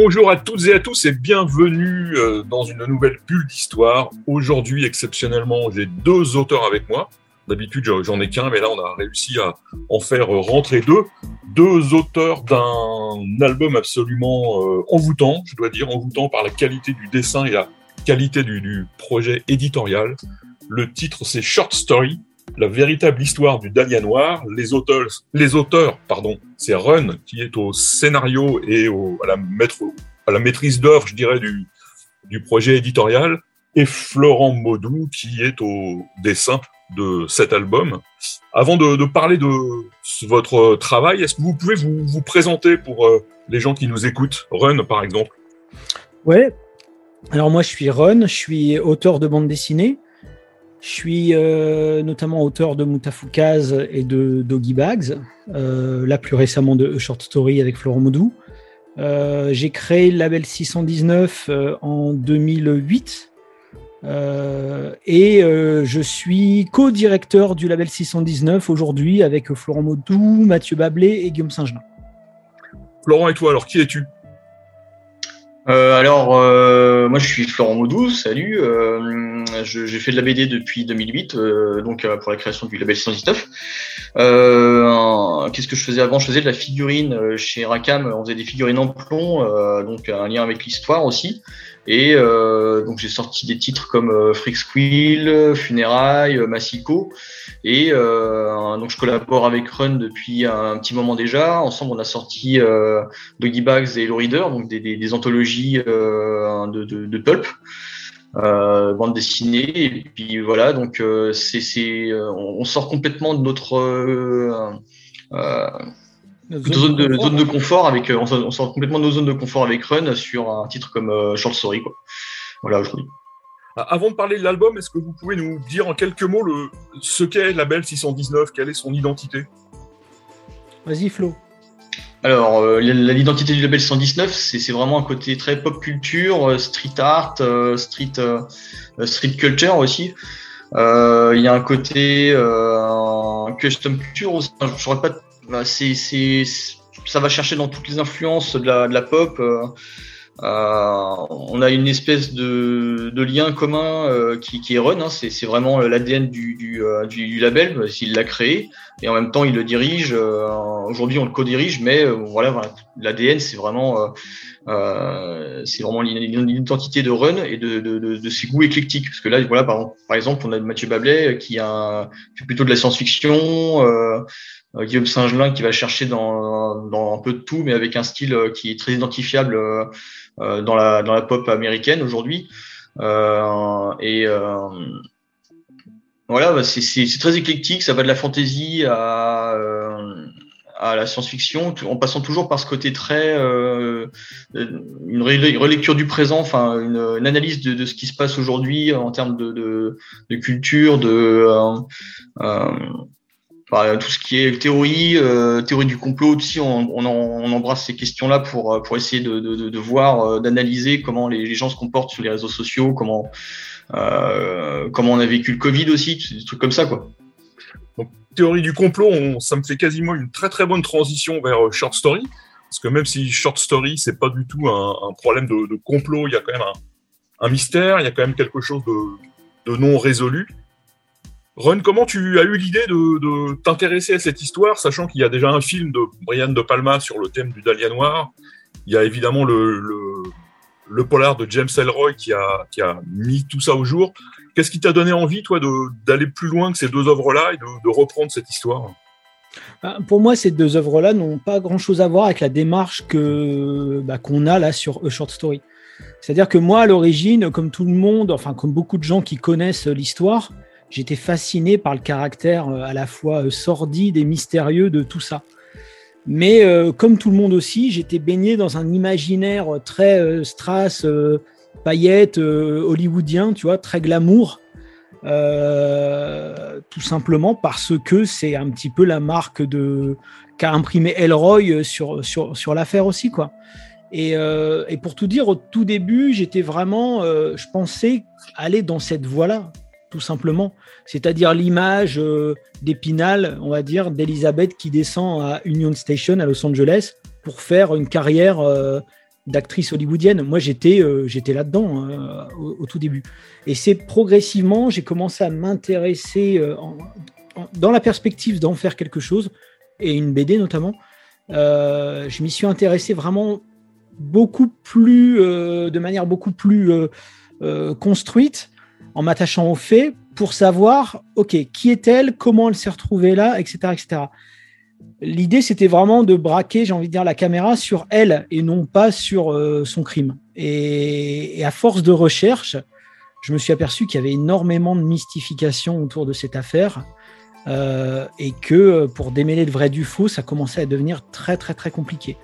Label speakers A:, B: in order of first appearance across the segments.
A: Bonjour à toutes et à tous et bienvenue euh, dans une nouvelle bulle d'histoire. Aujourd'hui, exceptionnellement, j'ai deux auteurs avec moi. D'habitude, j'en- ai qu'un, mais là, on a réussi à en faire rentrer deux. Deux auteurs d'un album absolument euh, envoûtant, je dois dire, envoûtant par la qualité du dessin et la qualité du, du projet éditorial. Le titre, c'est Short Story, la véritable histoire du Dahlia Noir. Les auteurs, les auteurs, pardon, c'est Run qui est au scénario et à, la maîtrise d'œuvre, je dirais, du, projet éditorial, et Florent Maudou qui est au dessin de cet album. Avant de, parler de votre travail, est-ce que vous pouvez vous, présenter pour euh, les gens qui nous écoutent? Run, par exemple.
B: Ouais. Alors moi, je suis Ron, je suis auteur de bande dessinée. Je suis euh, notamment auteur de Moutafoukaz et de Doggy Bags, euh, là plus récemment de Short Story avec Florent Maudou. Euh, J'ai créé le label 619 euh, en 2008 euh, et je suis co-directeur du label 619 aujourd'hui avec Florent Maudou, Mathieu Bablé et Guillaume Saint-Gelin.
A: Florent et toi, alors qui es-tu?
C: Euh, alors, euh, moi je suis Florent Maudou, salut. Euh, J'ai fait de la BD depuis 2008, euh, donc pour la création du label 619. Euh, Qu'est-ce que je faisais avant? Je faisais de la figurine chez Racam, on faisait des figurines en plomb, donc un lien avec l'histoire aussi. Et euh, donc j'ai sorti des titres comme euh, Freak Squill, Funérailles, euh, Massico. Et euh, donc je collabore avec Run depuis un petit moment déjà. Ensemble, on a sorti euh, Doggy Bags et Hello Reader, donc des, des, anthologies euh, de, de, de pulp, bande dessinée. Et puis voilà, donc c'est, on sort complètement de notre zone, de, zone de confort avec, euh, on sort, on sort complètement de nos zones de confort avec Run sur un titre comme euh, Short Story. Quoi. Voilà, aujourd'hui.
A: Ah, Avant de parler de l'album, est-ce que vous pouvez nous dire en quelques mots le, ce qu'est Label 619 Quelle est son identité?
B: Vas-y Flo.
C: Alors, euh, l'identité du label 119, c'est c'est vraiment un côté très pop culture, euh, street art, euh, street, street culture aussi. Euh, Il y a un côté euh, custom culture aussi. Je saurais pas. Bah, c'est ça va chercher dans toutes les influences de la, de la pop. euh, euh, on a une espèce de, de lien commun euh, qui, qui est Run. Hein, c'est vraiment l'ADN du, euh, du, du label. euh, S'il l'a créé et en même temps il le dirige. Aujourd'hui on le co-dirige, mais voilà, voilà, l'ADN c'est vraiment euh, euh, c'est vraiment l'identité de Run et de, de, de, de ses goûts éclectiques. Parce que là voilà par, exemple on a Mathieu Bablet qui a fait plutôt de la science-fiction. Euh, euh, Guillaume Saint-Gelin qui va chercher dans, dans un peu de tout, mais avec un style euh, qui est très identifiable euh, euh, dans, la, dans la pop américaine aujourd'hui. Euh, et euh, voilà, bah, c'est très éclectique, ça va de la fantasy à, euh, à la science-fiction, en passant toujours par ce côté très euh, une ré- relecture du présent, enfin une, une analyse de, de ce qui se passe aujourd'hui en termes de, de, de culture, de euh, euh, tout ce qui est théorie, euh, théorie du complot aussi, on, on, on embrasse ces questions-là pour, euh, pour essayer de, voir, euh, d'analyser comment les, les gens se comportent sur les réseaux sociaux, comment, euh, comment on a vécu le Covid aussi, des trucs comme ça, quoi.
A: Théorie du complot, ça me fait quasiment une très très bonne transition vers euh, Short Story. Parce que même si Short Story, c'est pas du tout un, problème de, complot, il y a quand même un, mystère, il y a quand même quelque chose de, non résolu. Run, comment tu as eu l'idée de, t'intéresser à cette histoire, sachant qu'il y a déjà un film de Brian De Palma sur le thème du Dahlia Noir? Il y a évidemment le, le polar de James Ellroy qui a, qui a mis tout ça au jour. Qu'est-ce qui t'a donné envie, toi, d'aller plus loin que ces deux œuvres-là et de, reprendre cette histoire?
B: Ben, Pour moi, ces deux œuvres-là n'ont pas grand-chose à voir avec la démarche que bah, qu'on a là sur A Short Story. C'est-à-dire que moi, à l'origine, comme tout le monde, enfin comme beaucoup de gens qui connaissent l'histoire, j'étais fasciné par le caractère euh, à la fois euh, sordide et mystérieux de tout ça. Mais euh, comme tout le monde aussi, j'étais baigné dans un imaginaire très euh, strass, euh, paillettes hollywoodien, tu vois, très glamour. tout simplement parce que c'est un petit peu la marque de qu'a imprimé Elroy sur, l'affaire aussi, quoi. Et, et, pour tout dire, au tout début, j'étais vraiment, je pensais aller dans cette voie-là tout simplement. C'est-à-dire l'image euh, d'Épinal, on va dire, d'Elisabeth qui descend à Union Station à Los Angeles pour faire une carrière euh, d'actrice hollywoodienne. Moi, j'étais euh, là-dedans hein, au, tout début. Et c'est progressivement, j'ai commencé à m'intéresser dans la perspective d'en faire quelque chose, et une BD notamment. je m'y suis intéressé vraiment beaucoup plus, de manière beaucoup plus construite en m'attachant aux faits pour savoir, OK, qui est-elle, comment elle s'est retrouvée là, etc. etc. L'idée, c'était vraiment de braquer, j'ai envie de dire, la caméra sur elle et non pas sur euh, son crime. Et, à force de recherche, je me suis aperçu qu'il y avait énormément de mystification autour de cette affaire euh, et que pour démêler le vrai du faux, ça commençait à devenir très, très, très compliqué.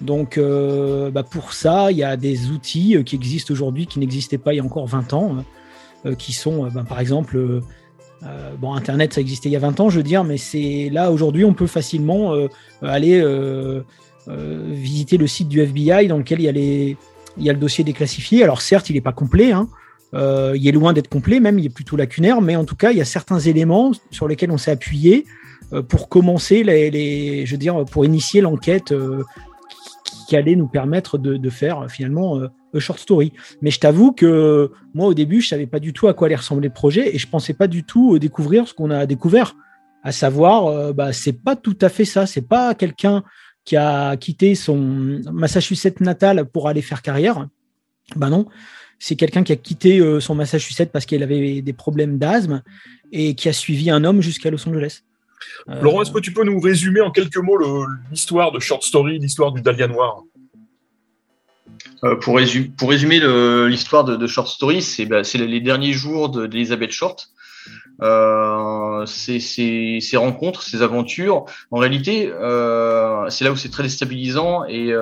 B: Donc, euh, bah, pour ça, il y a des outils qui existent aujourd'hui qui n'existaient pas il y a encore 20 ans. Euh, qui sont, euh, ben, par exemple, euh, bon, Internet, ça existait il y a 20 ans, je veux dire, mais c'est là aujourd'hui, on peut facilement aller visiter le site du FBI dans lequel il y a, le dossier déclassifié. Alors certes, il n'est pas complet, hein. il est loin d'être complet, même il est plutôt lacunaire, mais en tout cas, il y a certains éléments sur lesquels on s'est appuyé pour commencer, je veux dire, pour initier l'enquête qui allait nous permettre de, faire finalement euh, short story. Mais je t'avoue que moi au début, je savais pas du tout à quoi allait ressembler le projet et je pensais pas du tout euh, découvrir ce qu'on a découvert, à savoir, euh, bah, c'est pas tout à fait ça. C'est pas quelqu'un qui a quitté son Massachusetts natal pour aller faire carrière. Ben non, c'est quelqu'un qui a quitté son Massachusetts parce qu'il avait des problèmes d'asthme et qui a suivi un homme jusqu'à Los Angeles.
A: Euh, Laurent, est-ce que tu peux nous résumer en quelques mots l'histoire de Short Story, l'histoire du Dahlia Noir?
C: Euh, pour, résumer, l'histoire de, Short Story, c'est bah, les derniers jours d'Elizabeth Short. Euh, ces, rencontres, ces aventures, en réalité, c'est là où c'est très déstabilisant et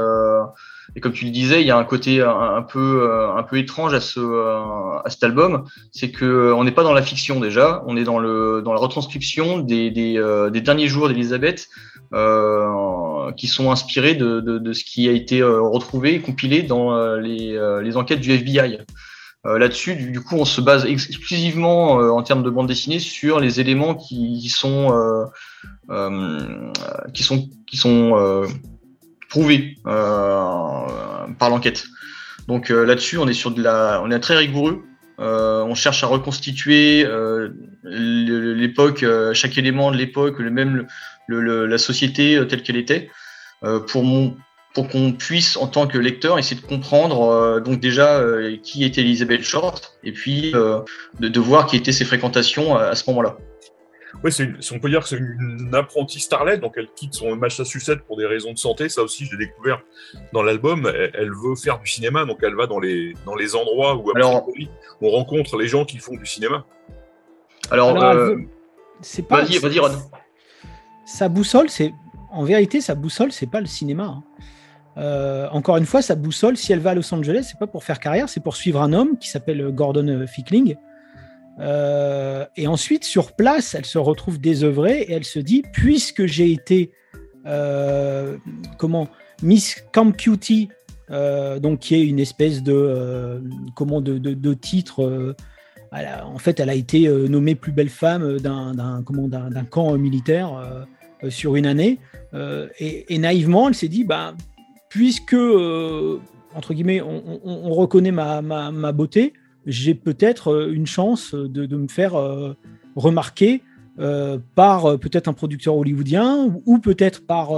C: et comme tu le disais, il y a un côté un, peu euh, un peu étrange à ce euh, à cet album, c'est que euh, on n'est pas dans la fiction déjà, on est dans le dans la retranscription des des, des derniers jours d'Elisabeth euh, qui sont inspirés de, de, de, ce qui a été retrouvé et compilé dans les, les enquêtes du FBI. Là-dessus, du, coup, on se base exclusivement en termes de bande dessinée sur les éléments qui sont qui sont qui sont prouvé euh, par l'enquête. Donc euh, là-dessus, on est sur de la, on est très rigoureux. Euh, on cherche à reconstituer l'époque, chaque élément de l'époque, le même la société telle qu'elle était, pour qu'on puisse, en tant que lecteur, essayer de comprendre donc déjà qui était Elizabeth Short et puis de, de, voir qui étaient ses fréquentations à ce moment-là.
A: Oui, on peut dire que c'est une, apprentie starlet, donc elle quitte son Massachusetts pour des raisons de santé. Ça aussi, je l'ai découvert dans l'album. Elle, veut faire du cinéma, donc elle va dans les, dans les endroits où on rencontre les gens qui font du cinéma.
C: Alors, euh, c'est pas. Vas-y, vas-y, Ron.
B: Sa boussole, c'est. En vérité, sa boussole, c'est pas le cinéma. Hein. Euh, encore une fois, sa boussole, si elle va à Los Angeles, c'est pas pour faire carrière, c'est pour suivre un homme qui s'appelle Gordon Fickling, euh, et ensuite, sur place, elle se retrouve désœuvrée et elle se dit, puisque j'ai été, euh, comment, Miss Camp Cutie, euh, donc qui est une espèce de, comment, de, de, titre. en fait, elle a été nommée plus belle femme d'un, d'un, camp militaire sur une année. Et, naïvement, elle s'est dit, bah, puisque entre guillemets, on, reconnaît ma, ma beauté j'ai peut-être euh, une chance de, me faire euh, remarquer euh, par peut-être un producteur hollywoodien ou, peut-être par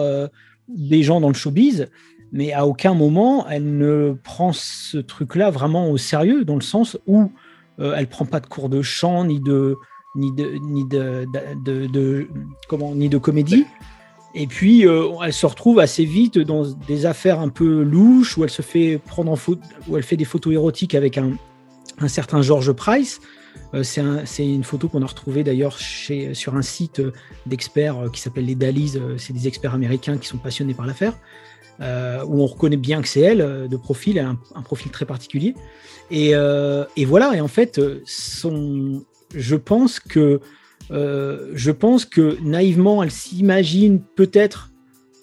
B: des gens dans le showbiz, mais à aucun moment elle ne prend ce truc-là vraiment au sérieux, dans le sens où elle prend pas de cours de chant ni de ni de ni de, comment ni de comédie. Et puis elle se retrouve assez vite dans des affaires un peu louches où elle se fait prendre en photo, où elle fait des photos érotiques avec un, un certain George Price. Euh, c'est une photo qu'on a retrouvée d'ailleurs sur un site euh, d'experts euh, qui s'appelle les Dalis. c'est des experts américains qui sont passionnés par l'affaire. où on reconnaît bien que c'est elle de profil, un, un, profil très particulier. Et, voilà, et en fait, son, je pense que je pense que naïvement, elle s'imagine peut-être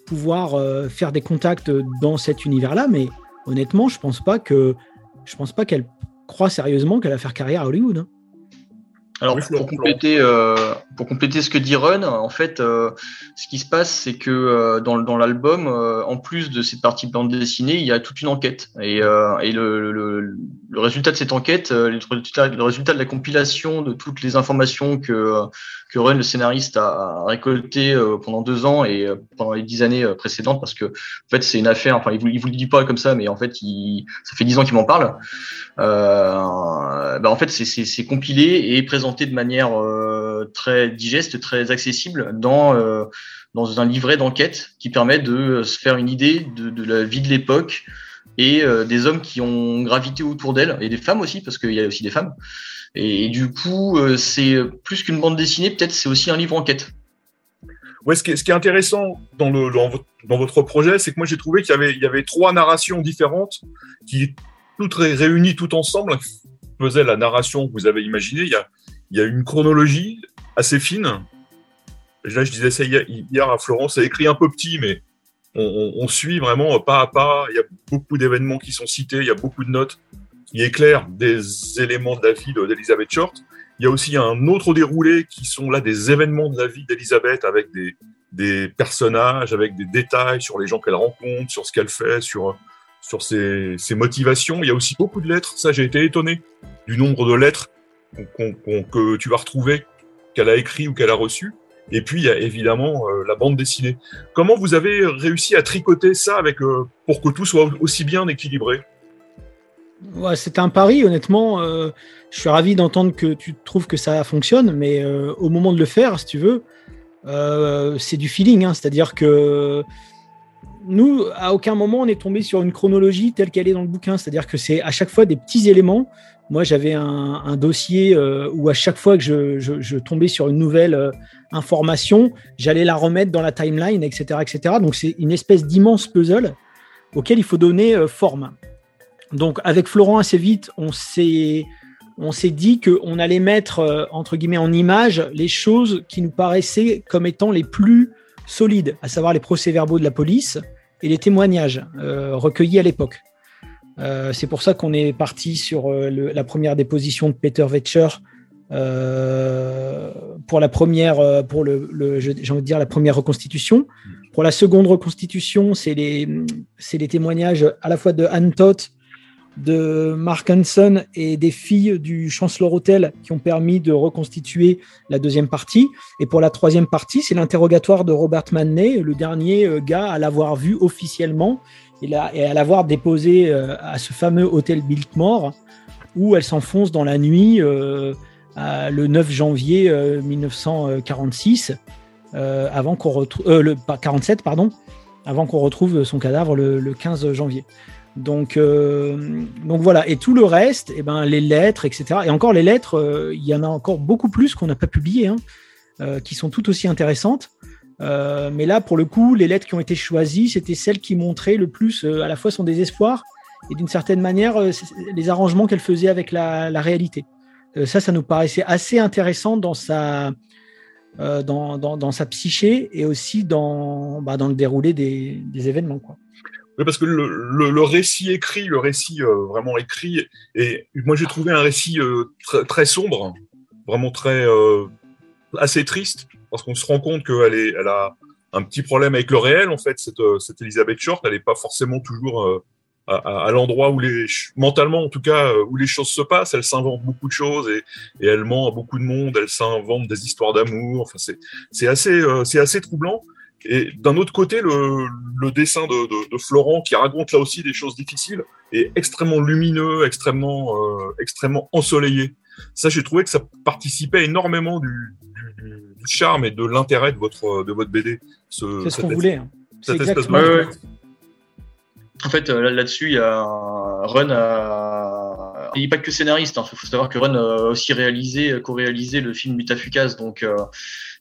B: pouvoir faire des contacts dans cet univers-là, mais honnêtement, je pense pas que je pense pas qu'elle croit sérieusement qu'elle va faire carrière à Hollywood. Hein.
C: Alors pour, compléter, euh, pour compléter ce que dit Run, en fait, euh, ce qui se passe, c'est que euh, dans, dans l'album, en plus de cette partie bande dessinée, il y a toute une enquête. Et, et le, le, le, résultat de cette enquête, le résultat, le résultat de la compilation de toutes les informations que, que Run, le scénariste, a, récolté pendant deux ans et pendant les dix années précédentes, parce que en fait, c'est une affaire. Enfin, il vous, il vous le dit pas comme ça, mais en fait, il, ça fait dix ans qu'il m'en parle. Euh, bah en fait, c'est compilé et présenté de manière euh, très digeste, très accessible dans euh, dans un livret d'enquête qui permet de se faire une idée de, de la vie de l'époque et des hommes qui ont gravité autour d'elle et des femmes aussi parce qu'il y a aussi des femmes. Et, du coup, c'est plus qu'une bande dessinée, peut-être c'est aussi un livre enquête.
A: Ouais, ce qui est, ce qui est intéressant dans, votre, projet, c'est que moi j'ai trouvé qu'il y avait, il y avait trois narrations différentes qui toutes réunies tout ensemble, faisaient la narration que vous avez imaginée. Il y a, il y a une chronologie assez fine. Là, je disais ça hier à Florence, c'est écrit un peu petit, mais on, suit vraiment pas à pas. Il y a beaucoup d'événements qui sont cités, il y a beaucoup de notes qui éclairent des éléments de la vie d'Elizabeth Short. Il y a aussi un autre déroulé qui sont là des événements de la vie d'Elizabeth avec des, personnages, avec des détails sur les gens qu'elle rencontre, sur ce qu'elle fait, sur sur ses, motivations. Il y a aussi beaucoup de lettres. Ça, j'ai été étonné du nombre de lettres que tu vas retrouver, qu'elle a écrit ou qu'elle a reçues. Et puis, il y a évidemment euh, la bande dessinée. Comment vous avez réussi à tricoter ça avec, euh, pour que tout soit aussi bien équilibré?
B: Ouais, C'est un pari, honnêtement. Euh, je suis ravi d'entendre que tu trouves que ça fonctionne, mais au moment de le faire, si tu veux, c'est du feeling. Hein. C'est-à-dire que nous, à aucun moment, on est tombé sur une chronologie telle qu'elle est dans le bouquin. C'est-à-dire que c'est à chaque fois des petits éléments. Moi, j'avais un, dossier où à chaque fois que je, tombais sur une nouvelle information, j'allais la remettre dans la timeline, etc. etc. Donc, c'est une espèce d'immense puzzle auquel il faut donner euh, forme. Donc, avec Florent, assez vite, on s'est dit qu'on allait mettre, entre guillemets, en image les choses qui nous paraissaient comme étant les plus solides, à savoir les procès-verbaux de la police, et les témoignages euh, recueillis à l'époque. Euh, c'est pour ça qu'on est parti sur euh, la première déposition de Peter Vetcher pour la première, pour le, j'ai envie de dire la première reconstitution. Pour la seconde reconstitution, c'est les, c'est les témoignages à la fois de Anne Toth de Mark Hanson et des filles du Chancellor Hotel qui ont permis de reconstituer la deuxième partie. Et pour la troisième partie, c'est l'interrogatoire de Robert Manley, le dernier euh, gars à l'avoir vu officiellement et, à l'avoir déposé euh, à ce fameux hôtel Biltmore où elle s'enfonce dans la nuit euh, le 9 janvier 1946, avant qu'on retrouve le 47 pardon, avant qu'on retrouve son cadavre le 15 janvier. Donc, euh, donc voilà. Et tout le reste, eh ben, les lettres, etc. Et encore les lettres, euh, il y en a encore beaucoup plus qu'on n'a pas publiées, hein, euh, qui sont tout aussi intéressantes. mais là, pour le coup, les lettres qui ont été choisies, c'était celles qui montraient le plus à la fois son désespoir et d'une certaine manière les arrangements qu'elle faisait avec la, réalité. Ça, ça nous paraissait assez intéressant dans sa, dans, dans, sa psyché et aussi dans, bah, dans le déroulé des, des événements. Quoi.
A: Oui, parce que le, le, récit écrit, le récit euh, vraiment écrit, et moi j'ai trouvé un récit euh, très, très, sombre, vraiment très euh, assez triste, parce qu'on se rend compte qu'elle elle a un petit problème avec le réel en fait. Cette, cette Elisabeth Short, elle n'est pas forcément toujours à, à, l'endroit où les mentalement en tout cas où les choses se passent. Elle s'invente beaucoup de choses et, et, elle ment à beaucoup de monde. Elle s'invente des histoires d'amour. Enfin c'est c'est assez c'est assez troublant. Et d'un autre côté, le, le dessin de, de, de, Florent, qui raconte là aussi des choses difficiles, est extrêmement lumineux, extrêmement, euh, extrêmement ensoleillé. Ça, j'ai trouvé que ça participait énormément du, du, du charme et de l'intérêt de votre, de votre BD.
B: Ce, C'est ce qu'on voulait. Hein.
C: Cette espèce de... En fait, euh, là-dessus, il y a Run il n'est pas que scénariste. Il hein. faut savoir que Run a aussi réalisé, co-réalisé le film Mutafukaz. Donc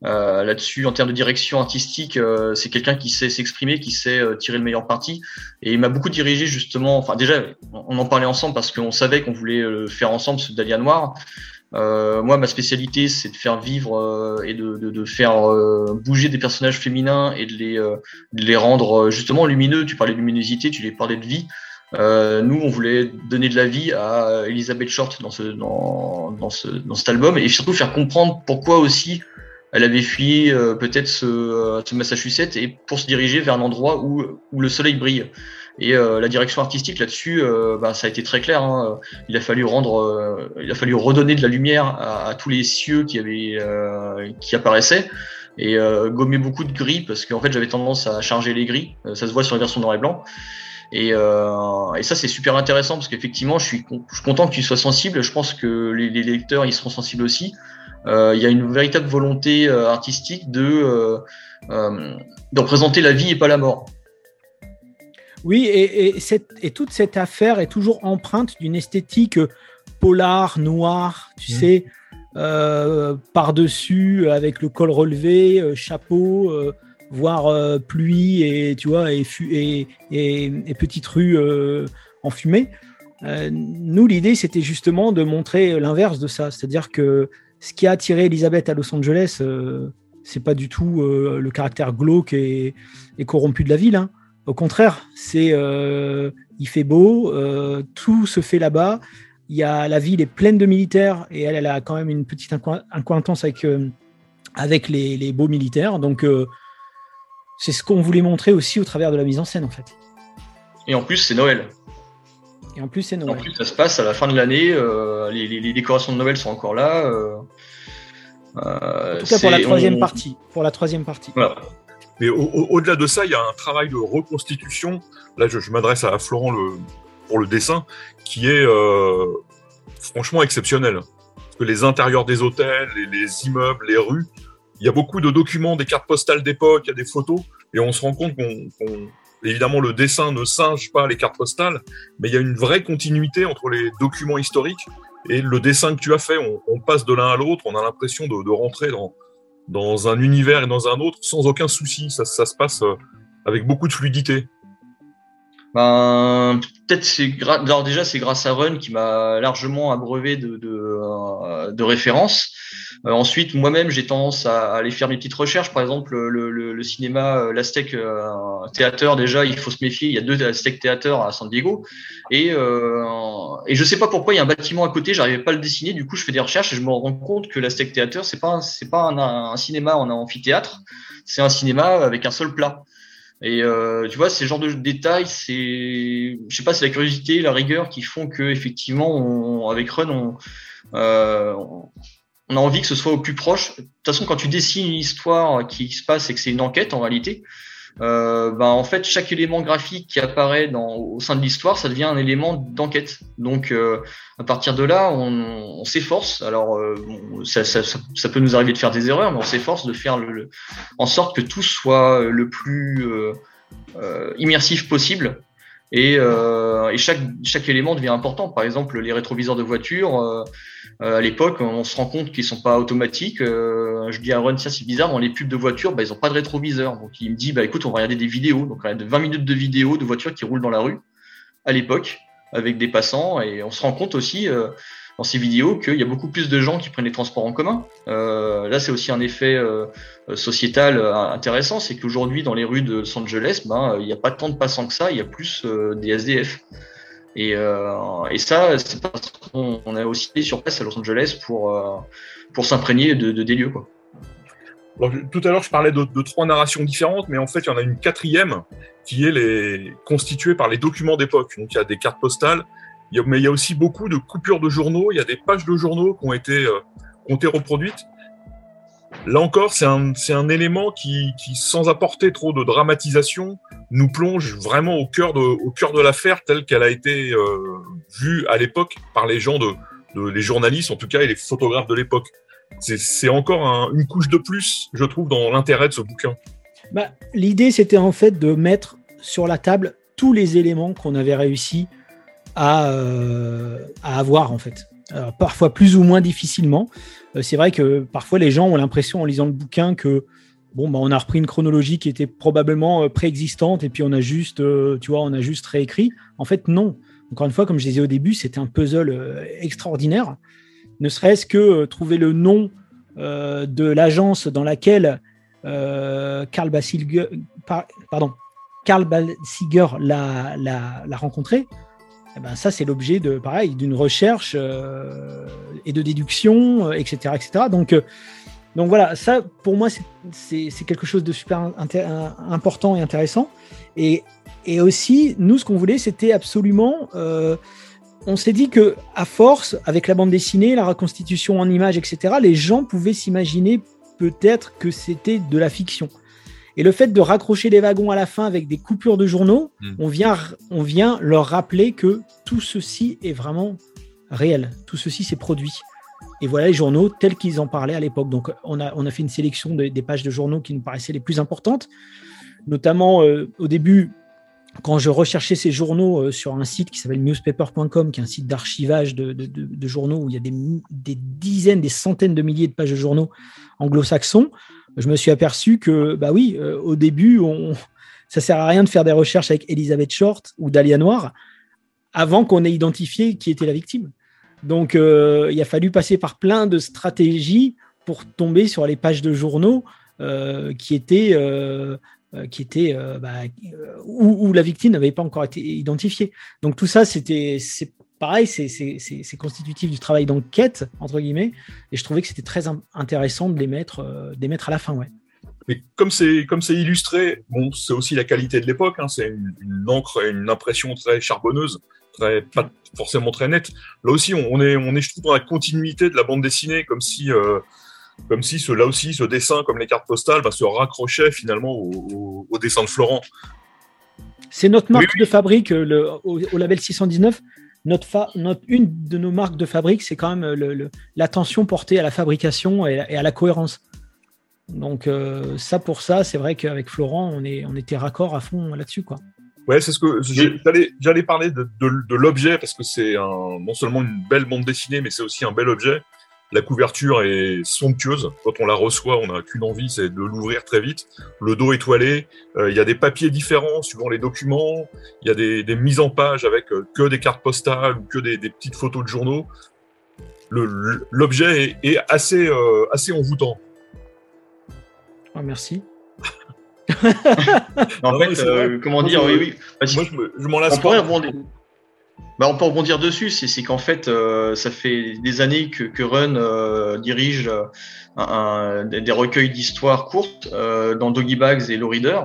C: là-dessus, en termes de direction artistique, c'est quelqu'un qui sait s'exprimer, qui sait tirer le meilleur parti. Et il m'a beaucoup dirigé justement. Enfin, déjà, on en parlait ensemble parce qu'on savait qu'on voulait faire ensemble, ce Dahlia Noir. Euh, moi, ma spécialité, c'est de faire vivre euh, et de, de, de faire euh, bouger des personnages féminins et de les, de les rendre justement lumineux. Tu parlais de luminosité, tu les parlais de vie. nous, on voulait donner de la vie à Elizabeth Short dans, ce, dans, dans, ce, dans cet album et surtout faire comprendre pourquoi aussi elle avait fui peut-être ce, ce, Massachusetts et pour se diriger vers un endroit où, où le soleil brille. Et euh, la direction artistique là-dessus, euh, bah, ça a été très clair. Hein. Il a fallu rendre, euh, il a fallu redonner de la lumière à, tous les cieux qui avaient, qui apparaissaient et gommer beaucoup de gris parce qu'en fait j'avais tendance à charger les gris. ça se voit sur la version noir et blanc. Et, et ça c'est super intéressant parce qu'effectivement je suis, je suis content que tu sois sensible. Je pense que les, les lecteurs ils seront sensibles aussi. Il y a une véritable volonté artistique de, de représenter la vie et pas la mort.
B: Oui, et, toute cette affaire est toujours empreinte d'une esthétique polar, noire, tu mmh. sais, euh, par-dessus, avec le col relevé, euh, chapeau, euh, voire pluie et, tu vois, et, et, petite rue enfumée. nous, l'idée, c'était justement de montrer l'inverse de ça, c'est-à-dire que ce qui a attiré Elisabeth à Los Angeles, c'est pas du tout le caractère glauque et, corrompu de la ville. Hein. Au contraire, c'est euh, il fait beau, euh, tout se fait là-bas. Il y a la ville est pleine de militaires et elle, a quand même une petite incointance avec euh, avec les, beaux militaires. Donc c'est ce qu'on voulait montrer aussi au travers de la mise en scène en fait.
C: Et en plus c'est Noël.
B: Et en plus c'est Noël.
C: En plus ça se passe à la fin de l'année. Les, décorations de Noël sont encore là.
B: en tout cas pour la troisième partie. Pour la troisième partie.
A: Voilà. Mais au-delà de ça, il y a un travail de reconstitution. Là, je, m'adresse à Florent le, pour le dessin, qui est euh, franchement exceptionnel. Parce que les intérieurs des hôtels, les, les immeubles, les rues, il y a beaucoup de documents, des cartes postales d'époque, il y a des photos, et on se rend compte qu'on, évidemment, le dessin ne singe pas les cartes postales, mais il y a une vraie continuité entre les documents historiques et le dessin que tu as fait. On, passe de l'un à l'autre, on a l'impression de, rentrer dans, un univers et dans un autre sans aucun souci. Ça, ça se passe euh, avec beaucoup de fluidité.
C: Ben, peut-être c'est alors déjà c'est grâce à Run qui m'a largement abreuvé de, de, euh, de références. Euh, ensuite, moi-même, j'ai tendance à, aller faire mes petites recherches. Par exemple, le, le, le cinéma, euh, l'Aztec euh, Théâtre, déjà, il faut se méfier. Il y a deux Aztec Théâtre à San Diego. Et, euh, et je sais pas pourquoi, il y a un bâtiment à côté, j'arrivais pas à le dessiner. Du coup, je fais des recherches et je me rends compte que l'Aztec Théâtre, c'est pas, c'est pas un, un, cinéma en amphithéâtre. C'est un cinéma avec un seul plat. Et euh, tu vois, ces genres de détails, c'est, je sais pas, c'est la curiosité, la rigueur qui font que effectivement, on, avec Run, on, euh, on a envie que ce soit au plus proche. De toute façon, quand tu dessines une histoire qui se passe et que c'est une enquête en réalité, euh, ben en fait chaque élément graphique qui apparaît dans, au sein de l'histoire, ça devient un élément d'enquête. Donc euh, à partir de là, on, on s'efforce. Alors euh, ça, ça, ça, peut nous arriver de faire des erreurs, mais on s'efforce de faire le, en sorte que tout soit le plus euh, euh, immersif possible et, euh, et, chaque, chaque élément devient important. Par exemple, les rétroviseurs de voiture, euh, euh à l'époque, on se rend compte qu'ils sont pas automatiques. Euh, je dis à Ron, ça c'est bizarre, dans les pubs de voiture, bah, ils ont pas de rétroviseur. Donc il me dit, bah écoute, on va regarder des vidéos. Donc on a de 20 minutes de vidéos de voitures qui roulent dans la rue à l'époque avec des passants. Et on se rend compte aussi euh, dans ces vidéos qu'il y a beaucoup plus de gens qui prennent les transports en commun. Euh, là, c'est aussi un effet euh, sociétal euh, intéressant, c'est qu'aujourd'hui, dans les rues de Los Angeles, ben, il n'y a pas tant de passants que ça, il y a plus des SDF. Et, ça, c'est parce qu'on a aussi sur place à Los Angeles pour, pour s'imprégner de, de, des lieux.
A: Tout à l'heure, je parlais de, trois narrations différentes, mais en fait, il y en a une quatrième qui est constituée par les documents d'époque. Donc, il y a des cartes postales, mais il y a aussi beaucoup de coupures de journaux. Il y a des pages de journaux qui ont été, euh, ont été reproduites. Là encore, c'est un, un élément qui, qui, sans apporter trop de dramatisation, nous plonge vraiment au cœur de, au cœur de l'affaire telle qu'elle a été euh, vue à l'époque par les gens de, de, les journalistes en tout cas et les photographes de l'époque. C'est, encore un, une couche de plus, je trouve, dans l'intérêt de ce bouquin.
B: Bah, l'idée, c'était en fait de mettre sur la table tous les éléments qu'on avait réussi à, à avoir en fait. parfois plus ou moins difficilement. c'est vrai que parfois les gens ont l'impression en lisant le bouquin que bon, bah, on a repris une chronologie qui était probablement préexistante et puis on a juste, tu vois, on a juste réécrit. En fait, non. Encore une fois, comme je disais au début, c'était un puzzle extraordinaire. Ne serait-ce que trouver le nom de l'agence dans laquelle Karl Basilger, pardon, Karl l'a, rencontré, eh ben ça c'est l'objet de pareil d'une recherche euh, et de déduction, etc., euh, etc. Donc euh, donc voilà, ça pour moi c'est, quelque chose de super important et intéressant. Et, et aussi nous ce qu'on voulait c'était absolument on s'est dit que à force, avec la bande dessinée, la reconstitution en images, etc., les gens pouvaient s'imaginer peut-être que c'était de la fiction. Et le fait de raccrocher les wagons à la fin avec des coupures de journaux, hmm. on, vient, on vient leur rappeler que tout ceci est vraiment réel. Tout ceci s'est produit. Et voilà les journaux tels qu'ils en parlaient à l'époque. Donc on a, on a fait une sélection des pages de journaux qui nous paraissaient les plus importantes. Notamment euh, au début, quand je recherchais ces journaux euh, sur un site qui s'appelle newspaper.com, qui est un site d'archivage de, de, journaux où il y a des, des, dizaines, des centaines de milliers de pages de journaux anglo-saxons, je me suis aperçu que, bah oui, euh, au début, on, ça sert à rien de faire des recherches avec Elisabeth Short ou Dahlia Noir avant qu'on ait identifié qui était la victime. Donc, euh, il a fallu passer par plein de stratégies pour tomber sur les pages de journaux euh, qui étaient, qui étaient bah, où, la victime n'avait pas encore été identifiée. Donc, tout ça, c'était, c'est pareil, c'est constitutif du travail d'enquête, entre guillemets, et je trouvais que c'était très intéressant de les mettre, euh, mettre à la fin, ouais.
A: Mais comme c'est comme c'est illustré, bon, c'est aussi la qualité de l'époque. Hein, c'est une, encre, une impression très charbonneuse, très pas forcément très nette. Là aussi, on, est on est je trouve dans la continuité de la bande dessinée, comme si euh, comme si ce, là aussi ce dessin, comme les cartes postales, bah, se raccrochait finalement au, dessin de Florent.
B: C'est notre marque de fabrique, le, au, label 619 notre, une de nos marques de fabrique, c'est quand même euh, l'attention portée à la fabrication et, à la cohérence. Donc euh, ça pour ça, c'est vrai qu'avec Florent, on, est, on était raccord à fond là-dessus. quoi.
A: Ouais, c'est ce que j'allais parler de, de l'objet parce que c'est non seulement une belle bande dessinée, mais c'est aussi un bel objet. La couverture est somptueuse. Quand on la reçoit, on n'a qu'une envie, c'est de l'ouvrir très vite. Le dos étoilé. Euh, il y a des papiers différents suivant les documents. Il y a des, mises en page avec euh, que des cartes postales ou que des, petites photos de journaux. L'objet est, assez, euh, assez envoûtant.
B: Oh, merci.
C: en fait, comment dire, oui, oui.
A: Moi, je m'en lasse
C: pas. Bah, on peut rebondir dessus, c'est qu'en fait, euh, ça fait des années que, que Run euh, dirige euh, un, des recueils d'histoires courtes dans Doggy Bags et Low Reader.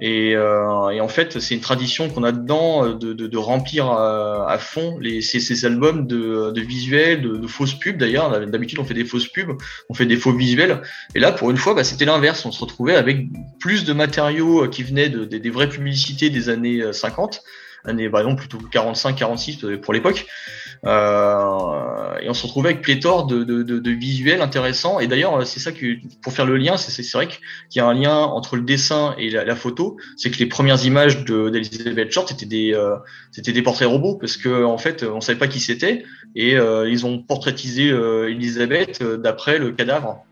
C: Et, et en fait, c'est une tradition qu'on a dedans de, de, de remplir à, fond les, ces, ces, albums de, de visuels, de, de, fausses pubs d'ailleurs. D'habitude, on fait des fausses pubs, on fait des faux visuels. Et là, pour une fois, bah, c'était l'inverse. On se retrouvait avec plus de matériaux qui venaient de, des vraies publicités des années 50 années, bah non, plutôt 45, 46 euh, pour l'époque. Euh, et on se retrouvait avec pléthore de, visuels intéressants. Et d'ailleurs, c'est ça que, pour faire le lien, c'est vrai qu'il y a un lien entre le dessin et la, photo. C'est que les premières images d'Elizabeth Short étaient des, euh, c'était des portraits robots parce que en fait, on savait pas qui c'était et euh, ils ont portraitisé euh, Elisabeth d'après le cadavre.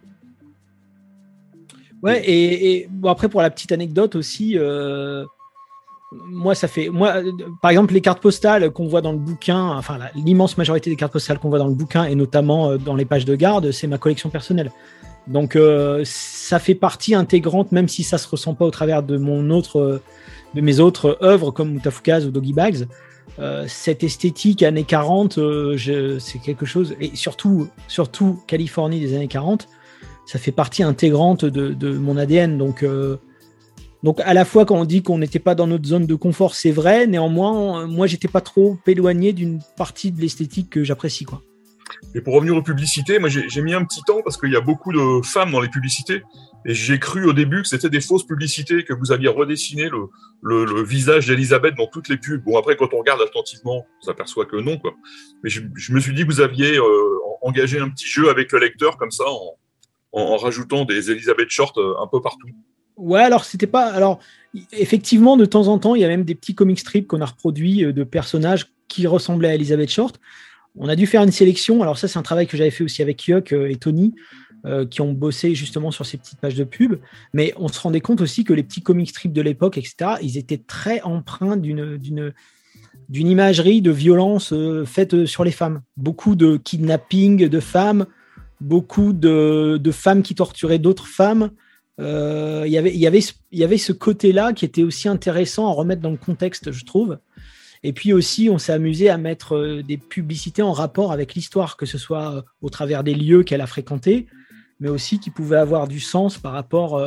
B: Ouais, et, bon après pour la petite anecdote aussi, euh, moi, ça fait. Moi, par exemple, les cartes postales qu'on voit dans le bouquin, enfin, l'immense majorité des cartes postales qu'on voit dans le bouquin, et notamment euh, dans les pages de garde, c'est ma collection personnelle. Donc, euh, ça fait partie intégrante, même si ça se ressent pas au travers de mon autre, euh, de mes autres œuvres comme Mutafukaz ou Doggy Bags. cette esthétique années 40, c'est quelque chose, et surtout, surtout Californie des années 40, ça fait partie intégrante de, de mon ADN. Donc, donc à la fois quand on dit qu'on n'était pas dans notre zone de confort, c'est vrai. Néanmoins, moi j'étais pas trop éloigné d'une partie de l'esthétique que j'apprécie quoi.
A: Et pour revenir aux publicités, moi j'ai mis un petit temps parce qu'il y a beaucoup de femmes dans les publicités et j'ai cru au début que c'était des fausses publicités, que vous aviez redessiné le, visage d'Elisabeth dans toutes les pubs. Bon après quand on regarde attentivement, on s'aperçoit que non quoi. Mais je, me suis dit que vous aviez euh, engagé un petit jeu avec le lecteur comme ça en, en rajoutant des Elisabeth Short euh, un peu partout.
B: Ouais, alors c'était pas. Alors, effectivement, de temps en temps, il y a même des petits comic strips qu'on a reproduits euh, de personnages qui ressemblait à Elizabeth Short. On a dû faire une sélection. Alors ça, c'est un travail que j'avais fait aussi avec Yuck et Tony, qui ont bossé justement sur ces petites pages de pub. Mais on se rendait compte aussi que les petits comic strips de l'époque, etc., ils étaient très empreints d'une d'une imagerie de violence faite sur les femmes. Beaucoup de kidnapping de femmes, beaucoup de, femmes qui torturaient d'autres femmes. Euh, y il y avait ce côté-là qui était aussi intéressant à remettre dans le contexte, je trouve. Et puis aussi, on s'est amusé à mettre euh, des publicités en rapport avec l'histoire, que ce soit euh, au travers des lieux qu'elle a fréquentés, mais aussi qui pouvaient avoir du sens par rapport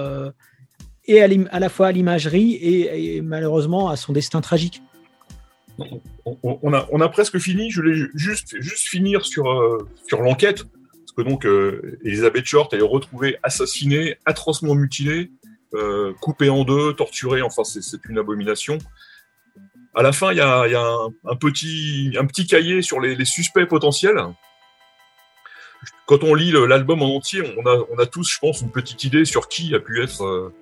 B: et à, la fois à l'imagerie et, malheureusement à son destin tragique.
A: On, a, on a, presque fini. Je voulais juste, juste finir sur, sur l'enquête que donc euh, Elisabeth Short est retrouvée assassinée, atrocement mutilée, euh, coupée en deux, torturée. Enfin, c'est une abomination. À la fin, il y a, un, petit, cahier sur les, suspects potentiels. Quand on lit l'album en entier, on a, on a tous, je pense, une petite idée sur qui a pu être euh,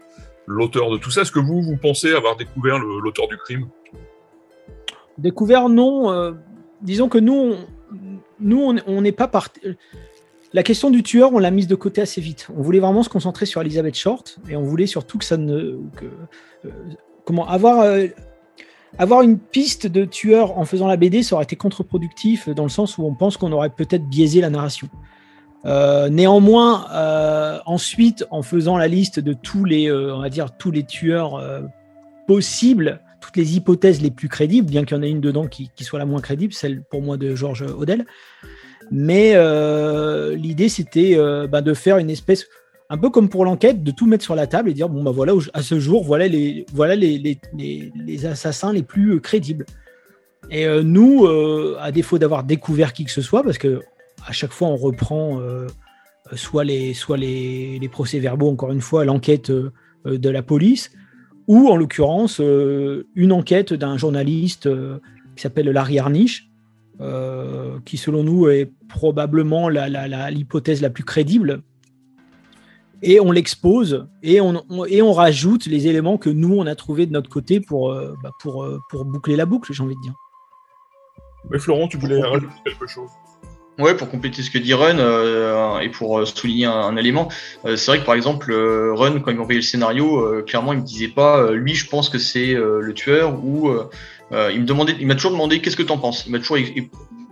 A: l'auteur de tout ça. Est-ce que vous, vous pensez avoir découvert l'auteur du crime?
B: Découvert, non. disons que nous, nous, on n'est pas parti. La question du tueur, on l'a mise de côté assez vite. On voulait vraiment se concentrer sur Elizabeth Short et on voulait surtout que ça ne. Euh, comment avoir. Euh, avoir une piste de tueur en faisant la BD, ça aurait été contre-productif dans le sens où on pense qu'on aurait peut-être biaisé la narration. Euh, néanmoins, ensuite, en faisant la liste de tous les, dire, tous les tueurs possibles, toutes les hypothèses les plus crédibles, bien qu'il y en ait une dedans qui, qui, soit la moins crédible, celle pour moi de Georges Odell, mais euh, l'idée, c'était euh, bah, de faire une espèce, un peu comme pour l'enquête, de tout mettre sur la table et dire bon, bah voilà, à ce jour, voilà les, assassins les plus euh, crédibles. Et nous, à défaut d'avoir découvert qui que ce soit, parce que à chaque fois, on reprend soit les, soit les, les procès-verbaux, encore une fois, l'enquête de la police, ou en l'occurrence, une enquête d'un journaliste qui s'appelle Larry Arniche, euh, qui selon nous est probablement l'hypothèse la, la, plus crédible. Et on l'expose et on, et on rajoute les éléments que nous, on a trouvés de notre côté pour, euh, bah, pour, euh, pour boucler la boucle, j'ai envie de dire.
A: Mais Florent, tu voulais rajouter quelque chose?
C: Ouais, pour compléter ce que dit Run et pour souligner un, élément, c'est vrai que par exemple, Run, quand il m'a envoyé le scénario, clairement, il me disait pas, lui, je pense que c'est le tueur ou euh, il me demandait, il m'a toujours demandé qu'est-ce que tu en penses? Il m'a toujours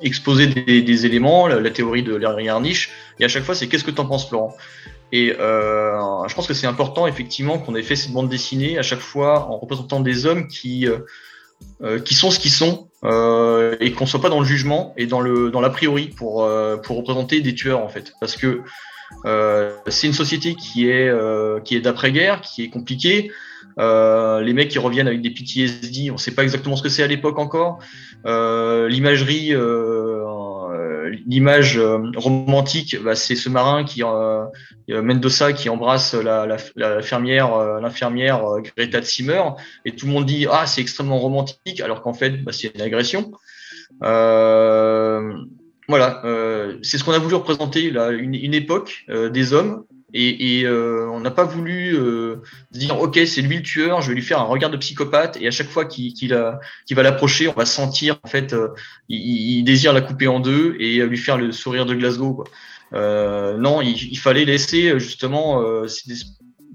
C: exposé des, éléments, la, théorie de Larry Harnish, et à chaque fois c'est qu'est-ce que tu en penses, Florent? Et euh, je pense que c'est important effectivement qu'on ait fait cette bande dessinée à chaque fois en représentant des hommes qui euh, qui sont ce qu'ils sont et qu'on soit pas dans le jugement et dans le dans l'a priori pour pour représenter des tueurs en fait, parce que c'est une société qui est qui est d'après-guerre, qui est compliquée. Euh, les mecs qui reviennent avec des PTSD, on ne sait pas exactement ce que c'est à l'époque encore. Euh, l'imagerie, euh, l'image romantique, bah, c'est ce marin qui Mendoza qui embrasse la, la, fermière, l'infirmière Greta Zimmer, et tout le monde dit ah c'est extrêmement romantique, alors qu'en fait bah, c'est une agression. voilà, c'est ce qu'on a voulu représenter là, une, une époque des hommes et, et euh, on n'a pas voulu euh, dire ok c'est lui le tueur, je vais lui faire un regard de psychopathe et à chaque fois qu'il va l'approcher, on va sentir en fait euh, il, désire la couper en deux et lui faire le sourire de Glasgow. Quoi. non, il, il, fallait laisser justement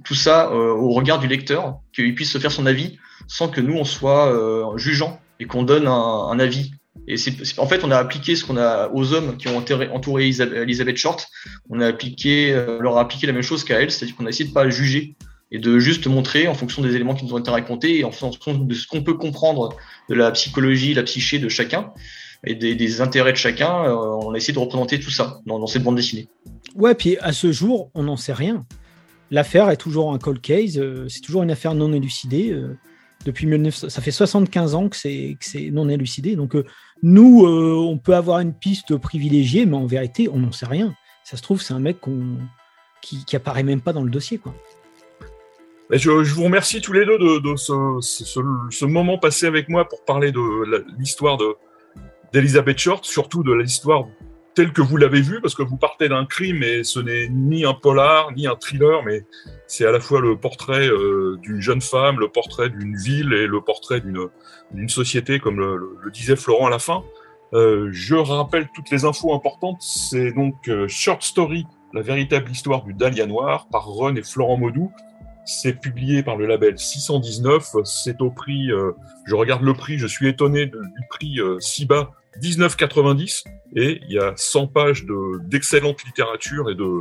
C: tout ça au regard du lecteur, qu'il puisse se faire son avis sans que nous on soit jugeant et qu'on donne un, un avis et en fait, on a appliqué ce qu'on a aux hommes qui ont entouré Elisabeth Short. On a appliqué, euh, leur a appliqué la même chose qu'à elle, c'est-à-dire qu'on a essayé de pas juger et de juste montrer en fonction des éléments qui nous ont été racontés et en fonction de ce qu'on peut comprendre de la psychologie, la psyché de chacun et des, intérêts de chacun. Euh, on a essayé de représenter tout ça dans, cette bande dessinée.
B: Ouais, puis à ce jour, on n'en sait rien. L'affaire est toujours un cold case, euh, c'est toujours une affaire non élucidée. Depuis 19... ça fait 75 ans que c'est, non élucidé. Donc nous, euh, on peut avoir une piste privilégiée, mais en vérité, on n'en sait rien. Ça se trouve, c'est un mec qui, qui apparaît même pas dans le dossier. Quoi.
A: Je, vous remercie tous les deux de, ce, moment passé avec moi pour parler de l'histoire d'Elizabeth Short, surtout de l'histoire tel que vous l'avez vu, parce que vous partez d'un crime et ce n'est ni un polar, ni un thriller, mais c'est à la fois le portrait euh, d'une jeune femme, le portrait d'une ville et le portrait d'une société, comme le, disait Florent à la fin. Euh, je rappelle toutes les infos importantes. C'est donc euh, Short Story, la véritable histoire du Dahlia Noir, par Ron et Florent Maudou. C'est publié par le label 619. C'est au prix, je regarde le prix, je suis étonné du prix si bas 19,90 et il y a 100 pages d'excellente littérature et de,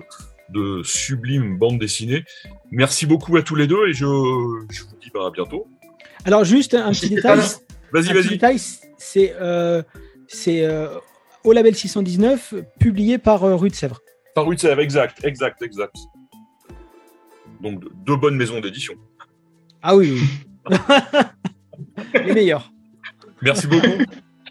A: de sublime bande dessinée. Merci beaucoup à tous les deux et je, je vous dis bah, à bientôt.
B: Alors juste un petit détail.
A: Vas-y, vas-y.
B: c'est euh, c'est euh, au label 619 publié par euh, Rue de Sèvres.
A: Par Rue de Sèvres, exact, exact, exact. Donc deux bonnes maisons d'édition.
B: Ah oui. Les meilleurs.
A: Merci beaucoup.